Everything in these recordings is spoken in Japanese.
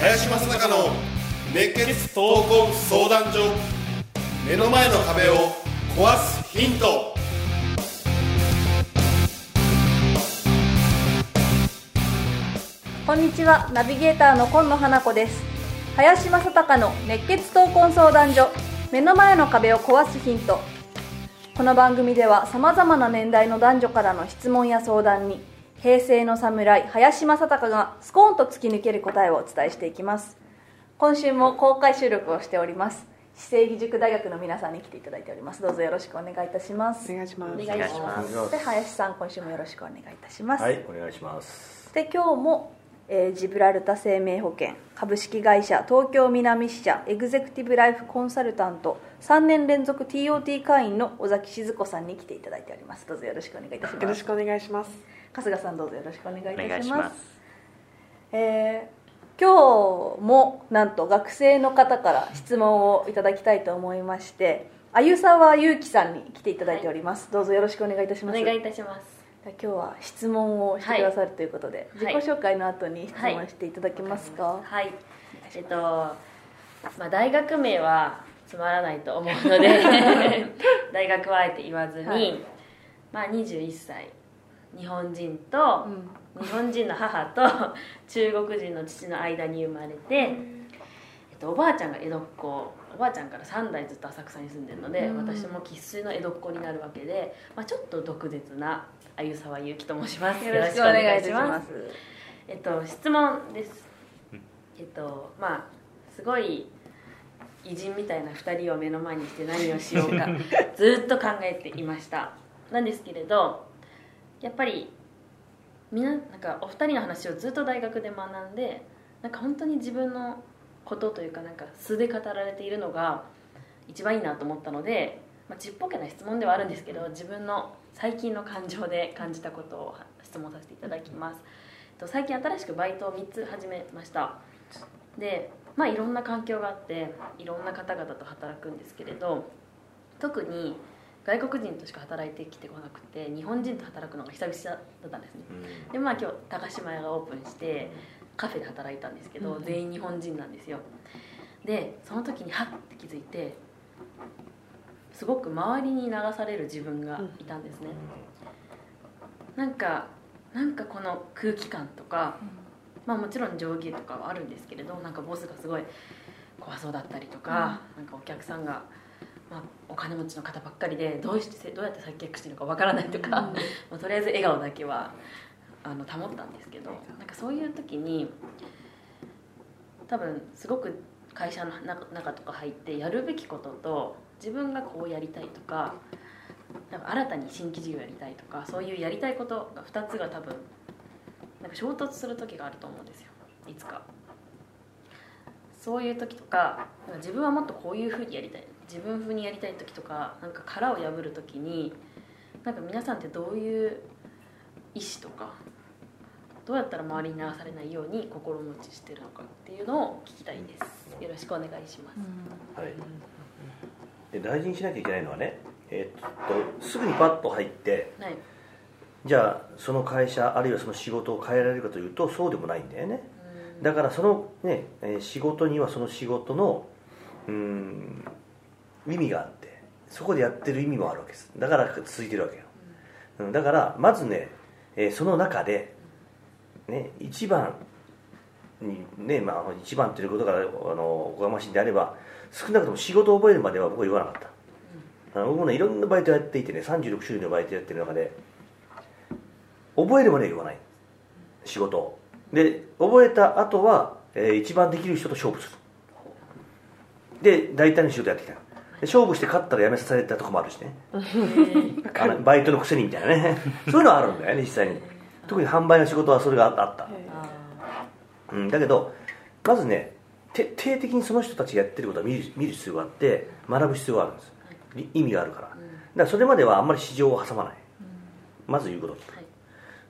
林正孝の熱血闘魂相談所目の前の壁を壊すヒント。こんにちは。ナビゲーターの今野花子です。林正孝の熱血闘魂相談所。目の前の壁を壊すヒント。この番組ではさまざまな年代の男女からの質問や相談に平成の侍林正孝がスコーンと突き抜ける答えをお伝えしていきます。今週も公開収録をしております。私生義塾大学の皆さんに来ていただいております。どうぞよろしくお願いいたします。お願いします。お願いします。で林さん今週もよろしくお願いいたします、はい、お願いします。で今日も、えージブラルタ生命保険株式会社東京南支社エグゼクティブライフコンサルタント3年連続 TOT 会員の尾崎静子さんに来ていただいております。どうぞよろしくお願いいたします。よろしくお願いします。春日さんどうぞよろしくお願いいたします。します。えー今日もなんと学生の方から質問をいただきたいと思いましてあゆさわゆうきさんに来ていただいております、どうぞよろしくお願いいたします。お願いいたします今日は質問をしてくださるということで、はい。自己紹介の後に質問していただけますか、はい。えっと、まあ、大学名はつまらないと思うので 大学はあえて言わずに、はい。まあ21歳日本人と、うん。日本人の母と中国人の父の間に生まれて、えっと、おばあちゃんが江戸っ子おばあちゃんから3代ずっと浅草に住んでるので、うん。私も生粋の江戸っ子になるわけで、まあ、ちょっと毒舌なあゆさわゆうきと申します。よろしくお願いします。えっと質問です。えっとまあすごい偉人みたいな2人を目の前にして何をしようか ずっと考えていました。なんですけれどやっぱりみななんかお二人の話をずっと大学で学んでなんか本当に自分のことというかなんか素で語られているのが一番いいなと思ったので、まあ、ちっぽけな質問ではあるんですけど自分の最近の感情で感じたことを質問させていただきます、えっと最近新しくバイトを3つ始めました。でまあいろんな環境があっていろんな方々と働くんですけれど特に外国人としか働いてきてこなくて日本人と働くのが久々だったんですね。でまあ今日高島屋がオープンしてカフェで働いたんですけど、うん。全員日本人なんですよ。でその時にハッて気づいてすごく周りに流される自分がいたんですね、なんかなんかこの空気感とか、まあもちろん上下とかはあるんですけれどなんかボスがすごい怖そうだったりとか、なんかお客さんが、まあ、お金持ちの方ばっかりでどうしてどうやって接客してるのかわからないとか、まあ、とりあえず笑顔だけはあの保ったんですけどなんかそういう時に多分すごく会社の中中とか入ってやるべきことと自分がこうやりたいとかなんか新たに新規事業やりたいとかそういうやりたいことが2つが多分なんか衝突する時があると思うんですよ。いつか。そういう時とかなんか自分はもっとこういうふうにやりたい。自分風にやりたい時とかなんか殻を破る時になんか皆さんってどういう意思とかどうやったら周りに流されないように心持ちしてるのかっていうのを聞きたいです。よろしくお願いします、はい。で大事にしなきゃいけないのはね、えーっとすぐにパッと入って、はいじゃあその会社あるいはその仕事を変えられるかというとそうでもないんだよね。だからそのね、えー仕事にはその仕事のうーん意味があって、そこでやってる意味もあるわけです。だから続いてるわけよ。うんだからまずね、えーその中でね一番にねまあ一番ということがあのおこがましいんであれば少なくとも仕事を覚えるまでは僕は言わなかった、あの僕もねいろんなバイトやっていてね36種類のバイトやってる中で覚えるまでは言わない。仕事を。で覚えた後は、えー一番できる人と勝負する。で大体の仕事やってきた。で勝負して勝ったら辞めさせられたとこもあるしね。あのバイトのくせにみたいなね。そういうのはあるんだよね実際に。特に販売の仕事はそれがあった、うん、だけどまずね徹底的にその人たちがやってることを見る見る必要があって学ぶ必要があるんです。い。意味があるから。だからそれまではあんまり市場を挟まない。まず言うこと、はい。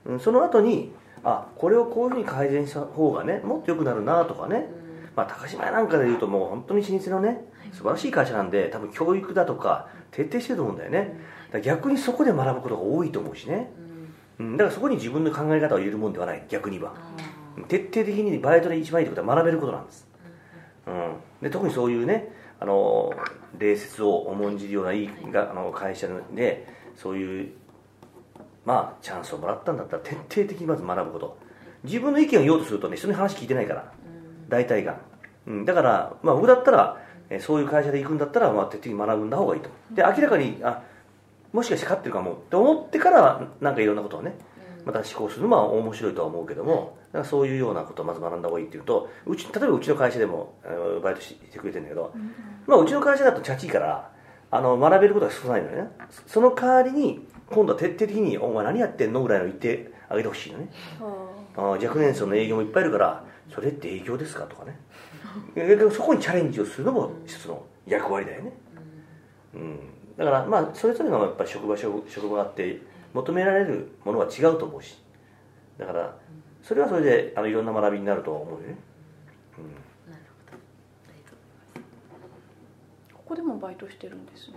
うん、その後にあこれをこういうふうに改善した方がねもっと良くなるなとかね、まあ、高島屋なんかでいうともう本当に老舗のね素晴らしい会社なんで多分教育だとか徹底してると思うんだよね、逆にそこで学ぶことが多いと思うしね、うん、だからそこに自分の考え方を入れるもんではない。逆には徹底的にバイトで一番いいってことは学べることなんです、うん、で特にそういうねあの礼節を重んじるようないいがあの会社でそういうまあチャンスをもらったんだったら徹底的にまず学ぶこと。自分の意見を言おうとするとね人の話聞いてないから大体が、うん、だから、まあ、僕だったらえーそういう会社で行くんだったら、まあ、徹底に学んだ方がいいと。で明らかにあもしかして勝ってるかもって思ってからなんかいろんなことをねまた思考するのは面白いとは思うけどもだからそういうようなことをまず学んだ方がいいっていうとうち例えばうちの会社でもバイトしてくれてるんだけど、まあ、うちの会社だとチャチいからあの学べることが少ないのよね。そその代わりに今度は徹底的に「お前何やってんの?」ぐらいの言ってあげてほしいのね。あー若年層の営業もいっぱいいるからそれって営業ですかとかね。そこにチャレンジをするのも一つの役割だよね、うん、だからまあそれぞれのやっぱり職場職職場があって求められるものは違うと思うし。だからそれはそれであのいろんな学びになると思うよね、なるほどありがとうここでもバイトしてるんですね。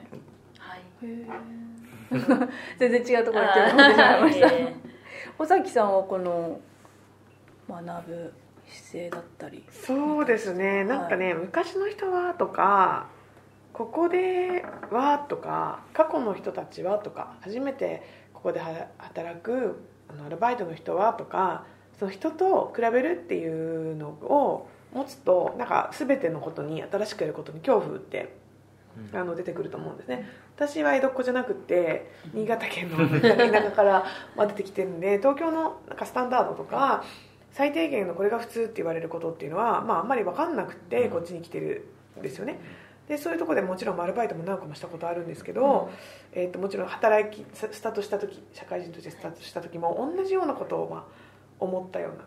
はい。へえ 全然違うところに手を伸ってしまいました。え 尾崎さんはこの学ぶ姿勢だったり。そうですね。なんかね、昔の人はとかここではとか過去の人たちはとか初めてここでは働くあのアルバイトの人はとかその人と比べるっていうのを持つとなんか全てのことに新しくやることに恐怖ってあの出てくると思うんですね。私は江戸っ子じゃなくて新潟県の田舎から まあ出てきてるんで東京のなんかスタンダードとか最低限のこれが普通って言われることっていうのは、まあ、あんまり分かんなくてこっちに来てるんですよねでそういうところでもちろんアルバイトも何個もしたことあるんですけど、えー、ともちろん働きススタートした時社会人としてスタートした時も同じようなことをまあ思ったような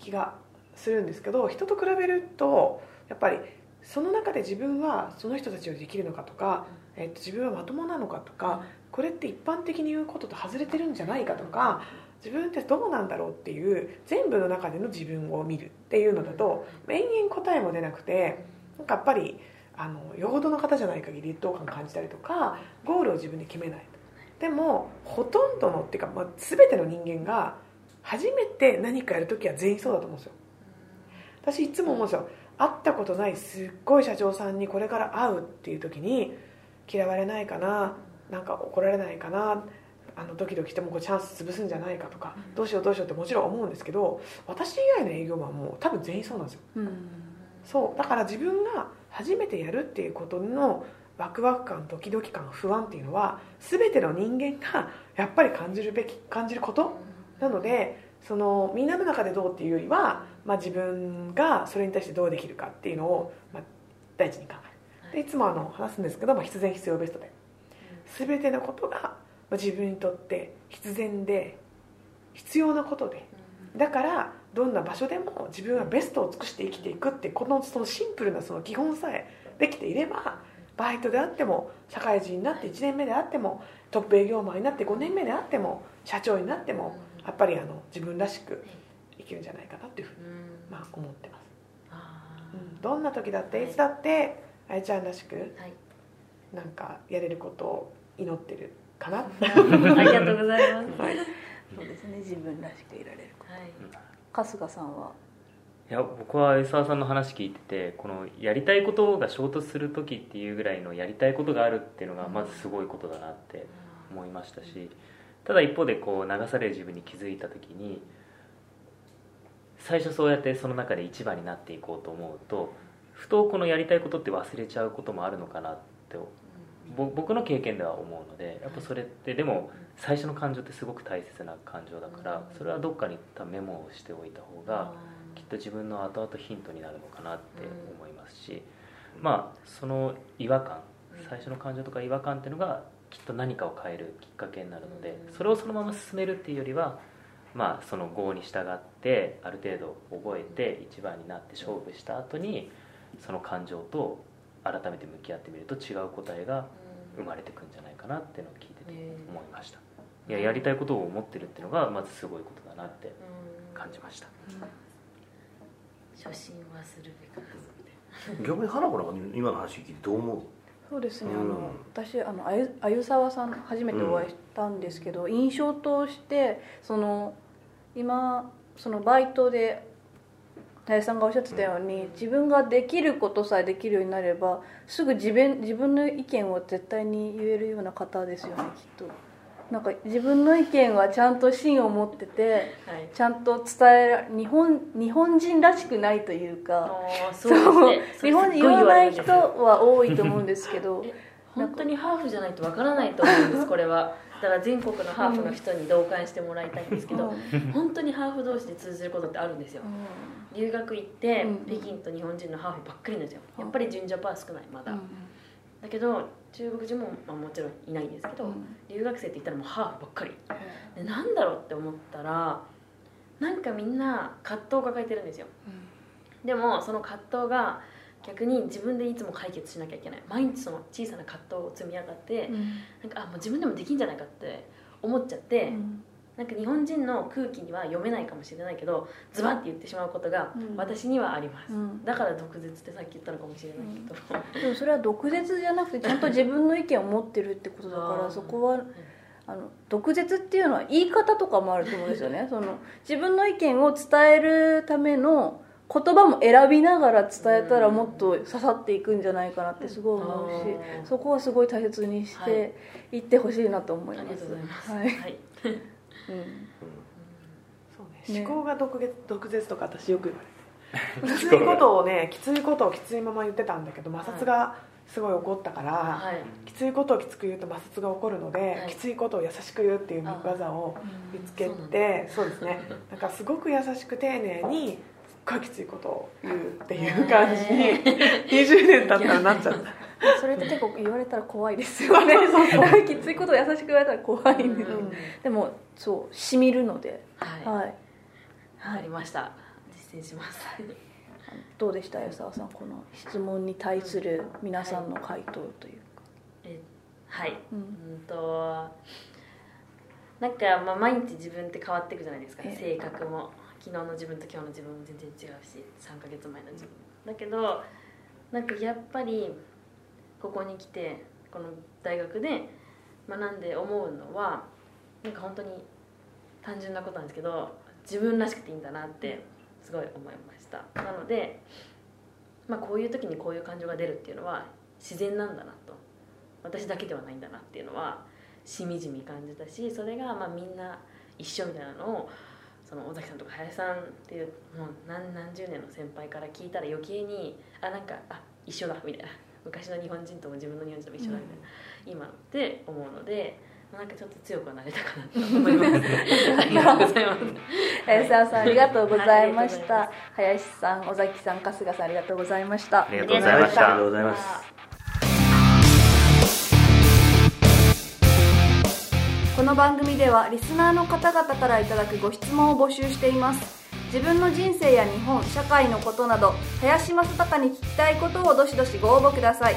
気がするんですけど人と比べるとやっぱりその中で自分はその人たちよりできるのかとか、えー、と自分はまともなのかとかこれって一般的に言うことと外れてるんじゃないかとか自分ってどうなんだろうっていう全部の中での自分を見るっていうのだと延々答えも出なくてなんかやっぱりあのよほどの方じゃない限り劣等感感じたりとかゴールを自分で決めないでもほとんどのっていうか、まあ、全ての人間が初めて何かやるときは全員そうだと思うんですよ。私いつも思うんですよ。会ったことないすっごい社長さんにこれから会うっていう時に嫌われないかななんか怒られないかなあのドキドキしてもこうチャンス潰すんじゃないかとかどうしようどうしようってもちろん思うんですけど私以外の営業マンも多分全員そうなんですよ。うん。そう。だから自分が初めてやるっていうことのワクワク感ドキドキ感不安っていうのは全ての人間がやっぱり感じるべき感じること？なのでそのみんなの中でどうっていうよりは、まあ、自分がそれに対してどうできるかっていうのを、まあ、大事に考える。でいつもあの話すんですけど、まあ、必然必要ベストで。全てのことがまあ自分にとって必然で必要なことで。だからどんな場所でも自分はベストを尽くして生きていくってこのそのシンプルなその基本さえできていればバイトであっても社会人になって1年目であってもトップ営業マンになって5年目であっても社長になってもやっぱりあの自分らしく生きるんじゃないかなっていうふうに、うん。まあ、思ってます、あうん、どんな時だってい。つだってあやちゃんらしくなんかやれることを祈ってるかなありがとうございます。はい。そうですね。自分らしくいられるはい春日さんは？いや僕は江沢さんの話聞いててこのやりたいことが衝突する時っていうぐらいのやりたいことがあるっていうのがまずすごいことだなって思いましたしただ一方でこう流される自分に気づいた時に最初そうやってその中で一番になっていこうと思うとふとこのやりたいことって忘れちゃうこともあるのかなってぼ僕の経験では思うのでやっぱそれってでも最初の感情ってすごく大切な感情だからそれはどっかにメモをしておいた方がきっと自分の後々ヒントになるのかなって思いますしまあその違和感最初の感情とか違和感っていうのがきっと何かを変えるきっかけになるのでそれをそのまま進めるっていうよりはまあその業に従ってある程度覚えて一番になって勝負した後にその感情と改めて向き合ってみると違う答えが生まれてくんじゃないかなっていうのを聞いてて思いました。いややりたいことを思ってるっていうのがまずすごいことだなって感じました。初心はするべからずみたい逆に花子なんか今の話聞いてどう思う？そうですね、うん。あの私あのあゆあゆさわさん初めてお会いしたんですけど、印象としてその今そのバイトで林さんがおっしゃってたように自分ができることさえできるようになればすぐ自分自分の意見を絶対に言えるような方ですよねきっと。なんか自分の意見はちゃんと芯を持っててなはい。ちゃんと伝えら日本日本人らしくないというかそそうね日本に言わない人は多いと思うんですけど 本当にハーフじゃないとわからないと思うんです これは。だから全国のハーフの人に同感してもらいたいんですけど本当にハーフ同士で通じることってあるんですよ。留学行ってうん北京と日本人のハーフばっかりなんですよ。やっぱり純ジャパン少ないまだ。うんだけど中国人も、まあ、もちろんいないんですけど、うん。留学生って言ったらもうハーフばっかり。でなんだろうって思ったらなんかみんな葛藤を抱えてるんですよ。でもその葛藤が逆に自分でいつも解決しなきゃいけない。毎日その小さな葛藤を積み上がって、なんかあもう自分でもできんじゃないかって思っちゃって、なんか日本人の空気には読めないかもしれないけどズバッて言ってしまうことがうん。私にはあります、うん。だから毒舌ってさっき言ったのかもしれないけど、でもそれは毒舌じゃなくてちゃんと自分の意見を持ってるってことだからそこはあの毒舌っていうのは言い方とかもあると思うんですよね。その自分の意見を伝えるための言葉も選びながら伝えたらもっと刺さっていくんじゃないかなってすごい思うしうんそこはすごい大切にしてい。ってほしいなと思います。ありがとうございます。はい。はい。うん。そうね。ね。思考が毒舌毒舌とか私よく言われるきついことをね きついことをきついまま言ってたんだけど摩擦がすごい怒ったから、はい。きついことをきつく言うと摩擦が起こるので、はい。きついことを優しく言うっていう技を見つけてそうですねなんかすごく優しく丁寧にごいきついことを言うっていう感じに20年経ったらなっちゃった。それって結構言われたら怖いですよね。きついことを優しく言われたら怖いんでうんでもそうしみるので。はい。はい。わかりました。実践します。どうでした安沢さんこの質問に対する皆さんの回答というか、えはい。うん。うんとなんか、まあ、毎日自分って変わっていくじゃないですか、ええ。性格も昨日の自分と今日の自分も全然違うし3ヶ月前の自分だけどなんかやっぱりここに来てこの大学で学んで思うのはなんか本当に単純なことなんですけど自分らしくていいんだなってすごい思いました。なので、まあ、こういう時にこういう感情が出るっていうのは自然なんだなと。私だけではないんだなっていうのはしみじみ感じたしそれがまみんな一緒みたいなのをその尾崎さんとか林さんっていうもう何何十年の先輩から聞いたら余計にあなんかあ一緒だみたいな。昔の日本人とも自分の日本人とも一緒だみたいな、今って思うのでなんかちょっと強くはなれたかなと思います。ありがとうございます。安沢さんありがとうございましはい。た林さん尾崎さん春日さんありがとうございました。ありがとうございました。ありがとうございますこの番組ではリスナーの方々からいただくご質問を募集しています。自分の人生や日本社会のことなど林正孝に聞きたいことをどしどしご応募ください。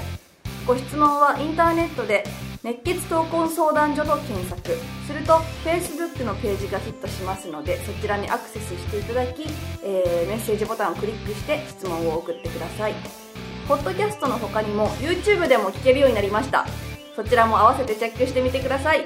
ご質問はインターネットで熱血闘魂相談所と検索。すると Facebook のページがヒットしますのでそちらにアクセスしていただき、えーメッセージボタンをクリックして質問を送ってください。ポッドキャストの他にも YouTube でも聞けるようになりました。そちらも合わせてチェックしてみてください。